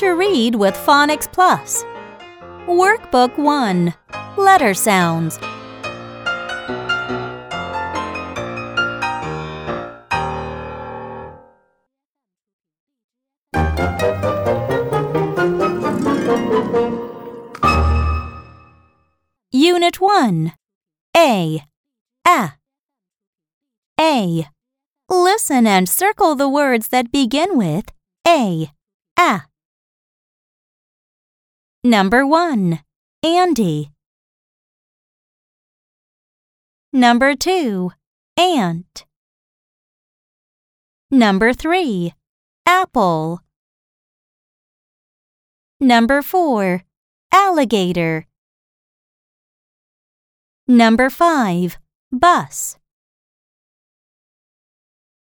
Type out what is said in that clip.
to read with Phonics Plus. Workbook 1 Letter Sounds. Unit 1 A. A. A. Listen and circle the words that begin with A. A. Number 1. Andy. Number 2. Ant. Number 3. Apple. Number 4. Alligator. Number 5. Bus.